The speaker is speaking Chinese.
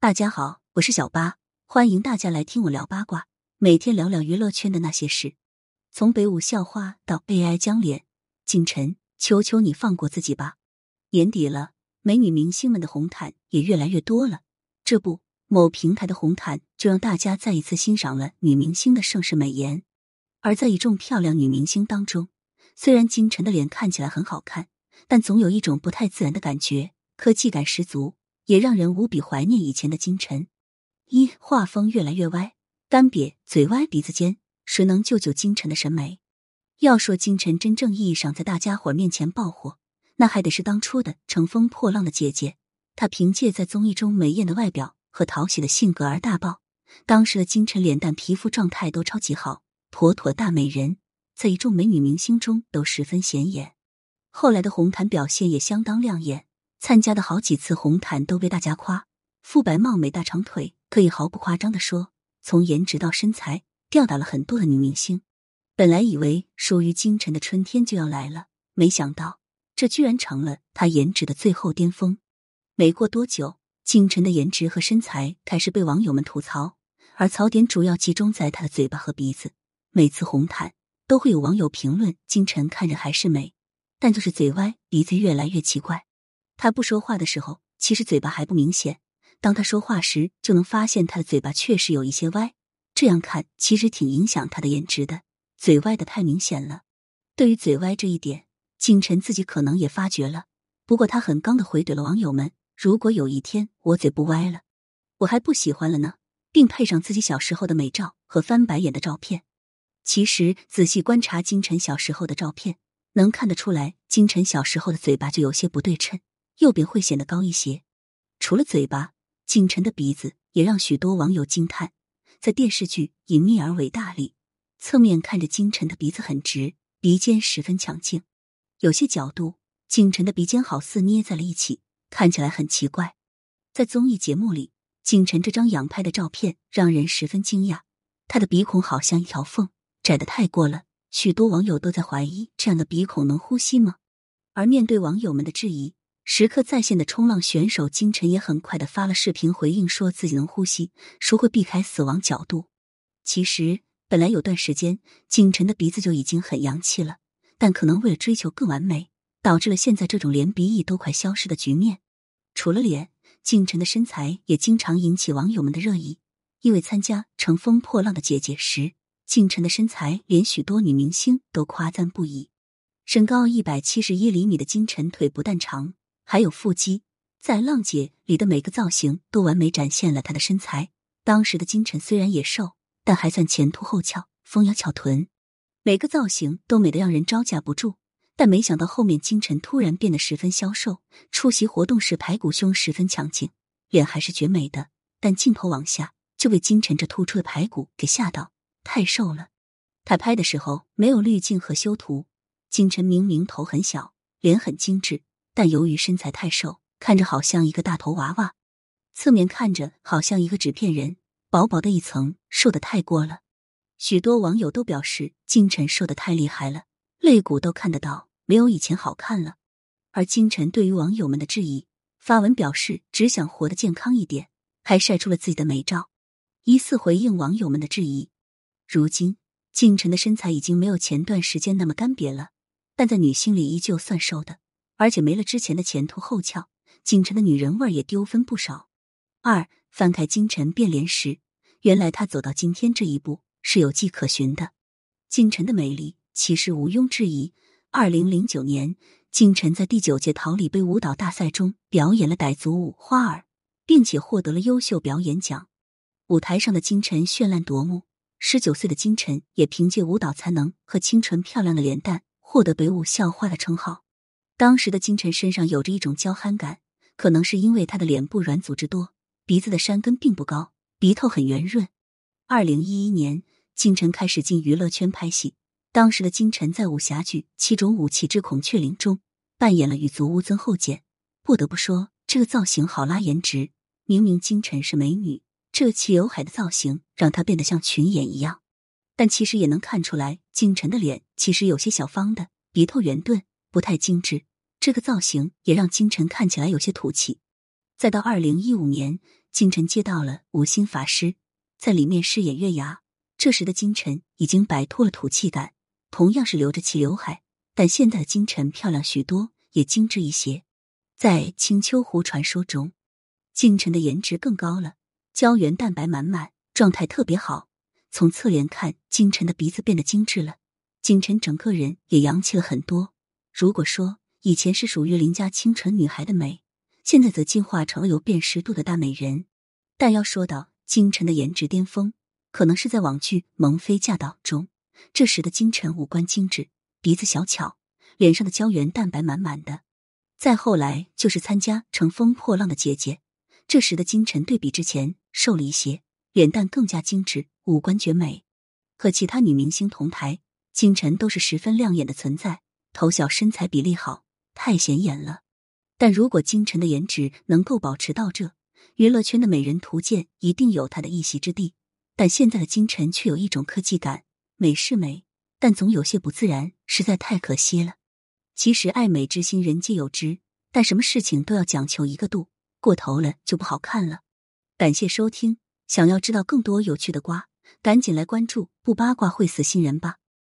大家好，我是小八，欢迎大家来听我聊八卦，每天聊聊娱乐圈的那些事。从北舞校花到 AI 江脸，景晨，求求你放过自己吧！年底了，美女明星们的红毯也越来越多了。这不，某平台的红毯就让大家再一次欣赏了女明星的盛世美颜。而在一众漂亮女明星当中，虽然金晨的脸看起来很好看，但总有一种不太自然的感觉，科技感十足，也让人无比怀念以前的金晨。一画风越来越歪，干瘪，嘴歪鼻子尖，谁能救救金晨的审美？要说金晨真正意义上在大家伙面前爆火，那还得是当初的乘风破浪的姐姐。她凭借在综艺中美艳的外表和讨喜的性格而大爆，当时的金晨脸蛋、皮肤状态都超级好，妥妥大美人。在一众美女明星中都十分显眼，后来的红毯表现也相当亮眼，参加的好几次红毯都被大家夸肤白貌美大长腿，可以毫不夸张的说，从颜值到身材吊打了很多的女明星。本来以为属于金晨的春天就要来了，没想到这居然成了她颜值的最后巅峰。没过多久，金晨的颜值和身材开始被网友们吐槽，而槽点主要集中在她的嘴巴和鼻子。每次红毯。都会有网友评论：金晨看着还是美，但就是嘴歪，鼻子越来越奇怪。他不说话的时候，其实嘴巴还不明显；当他说话时，就能发现他的嘴巴确实有一些歪。这样看，其实挺影响他的颜值的。嘴歪的太明显了。对于嘴歪这一点，金晨自己可能也发觉了。不过他很刚的回怼了网友们：如果有一天我嘴不歪了，我还不喜欢了呢，并配上自己小时候的美照和翻白眼的照片。其实仔细观察金晨小时候的照片，能看得出来，金晨小时候的嘴巴就有些不对称，右边会显得高一些。除了嘴巴，景晨的鼻子也让许多网友惊叹。在电视剧《隐秘而伟大》里，侧面看着景晨的鼻子很直，鼻尖十分强劲。有些角度，景晨的鼻尖好似捏在了一起，看起来很奇怪。在综艺节目里，景晨这张仰拍的照片让人十分惊讶，他的鼻孔好像一条缝。窄的太过了，许多网友都在怀疑这样的鼻孔能呼吸吗？而面对网友们的质疑，时刻在线的冲浪选手金晨也很快的发了视频回应，说自己能呼吸，说会避开死亡角度。其实本来有段时间金晨的鼻子就已经很洋气了，但可能为了追求更完美，导致了现在这种连鼻翼都快消失的局面。除了脸，金晨的身材也经常引起网友们的热议，因为参加《乘风破浪的姐姐》时。金晨的身材连许多女明星都夸赞不已。身高一百七十一厘米的金晨，腿不但长，还有腹肌，在《浪姐》里的每个造型都完美展现了她的身材。当时的金晨虽然也瘦，但还算前凸后翘，丰腰翘臀，每个造型都美得让人招架不住。但没想到后面金晨突然变得十分消瘦，出席活动时排骨胸十分强劲，脸还是绝美的，但镜头往下就被金晨这突出的排骨给吓到。太瘦了，他拍的时候没有滤镜和修图。金晨明明头很小，脸很精致，但由于身材太瘦，看着好像一个大头娃娃，侧面看着好像一个纸片人，薄薄的一层，瘦的太过了。许多网友都表示金晨瘦的太厉害了，肋骨都看得到，没有以前好看了。而金晨对于网友们的质疑，发文表示只想活得健康一点，还晒出了自己的美照，疑似回应网友们的质疑。如今，金晨的身材已经没有前段时间那么干瘪了，但在女星里依旧算瘦的，而且没了之前的前凸后翘，金晨的女人味也丢分不少。二翻开金晨变脸时，原来她走到今天这一步是有迹可循的。金晨的美丽其实毋庸置疑。二零零九年，金晨在第九届桃李杯舞蹈大赛中表演了傣族舞《花儿》，并且获得了优秀表演奖。舞台上的金晨绚烂夺目。十九岁的金晨也凭借舞蹈才能和清纯漂亮的脸蛋，获得北舞校花的称号。当时的金晨身上有着一种娇憨感，可能是因为她的脸部软组织多，鼻子的山根并不高，鼻头很圆润。二零一一年，金晨开始进娱乐圈拍戏。当时的金晨在武侠剧《七种武器之孔雀翎》中扮演了羽族乌尊后简。不得不说，这个造型好拉颜值。明明金晨是美女。这齐刘海的造型让她变得像群演一样，但其实也能看出来，金晨的脸其实有些小方的，鼻头圆钝，不太精致。这个造型也让金晨看起来有些土气。再到二零一五年，金晨接到了五星法师在里面饰演月牙。这时的金晨已经摆脱了土气感，同样是留着齐刘海，但现在的金晨漂亮许多，也精致一些。在青丘狐传说中，金晨的颜值更高了，胶原蛋白满满，状态特别好。从侧脸看，金晨的鼻子变得精致了，金晨整个人也洋气了很多。如果说以前是属于邻家清纯女孩的美，现在则进化成了有辨识度的大美人。但要说到金晨的颜值巅峰，可能是在网剧《萌妃驾到》中，这时的金晨五官精致，鼻子小巧，脸上的胶原蛋白满满的。再后来就是参加《乘风破浪的姐姐》，这时的金晨对比之前瘦了一些，脸蛋更加精致，五官绝美。和其他女明星同台，金晨都是十分亮眼的存在，头小身材比例好，太显眼了。但如果金晨的颜值能够保持到这，娱乐圈的美人图鉴一定有她的一席之地。但现在的金晨却有一种科技感，美是美，但总有些不自然，实在太可惜了。其实爱美之心人皆有之，但什么事情都要讲求一个度，过头了就不好看了。感谢收听，想要知道更多有趣的瓜，赶紧来关注，不八卦会死新人吧。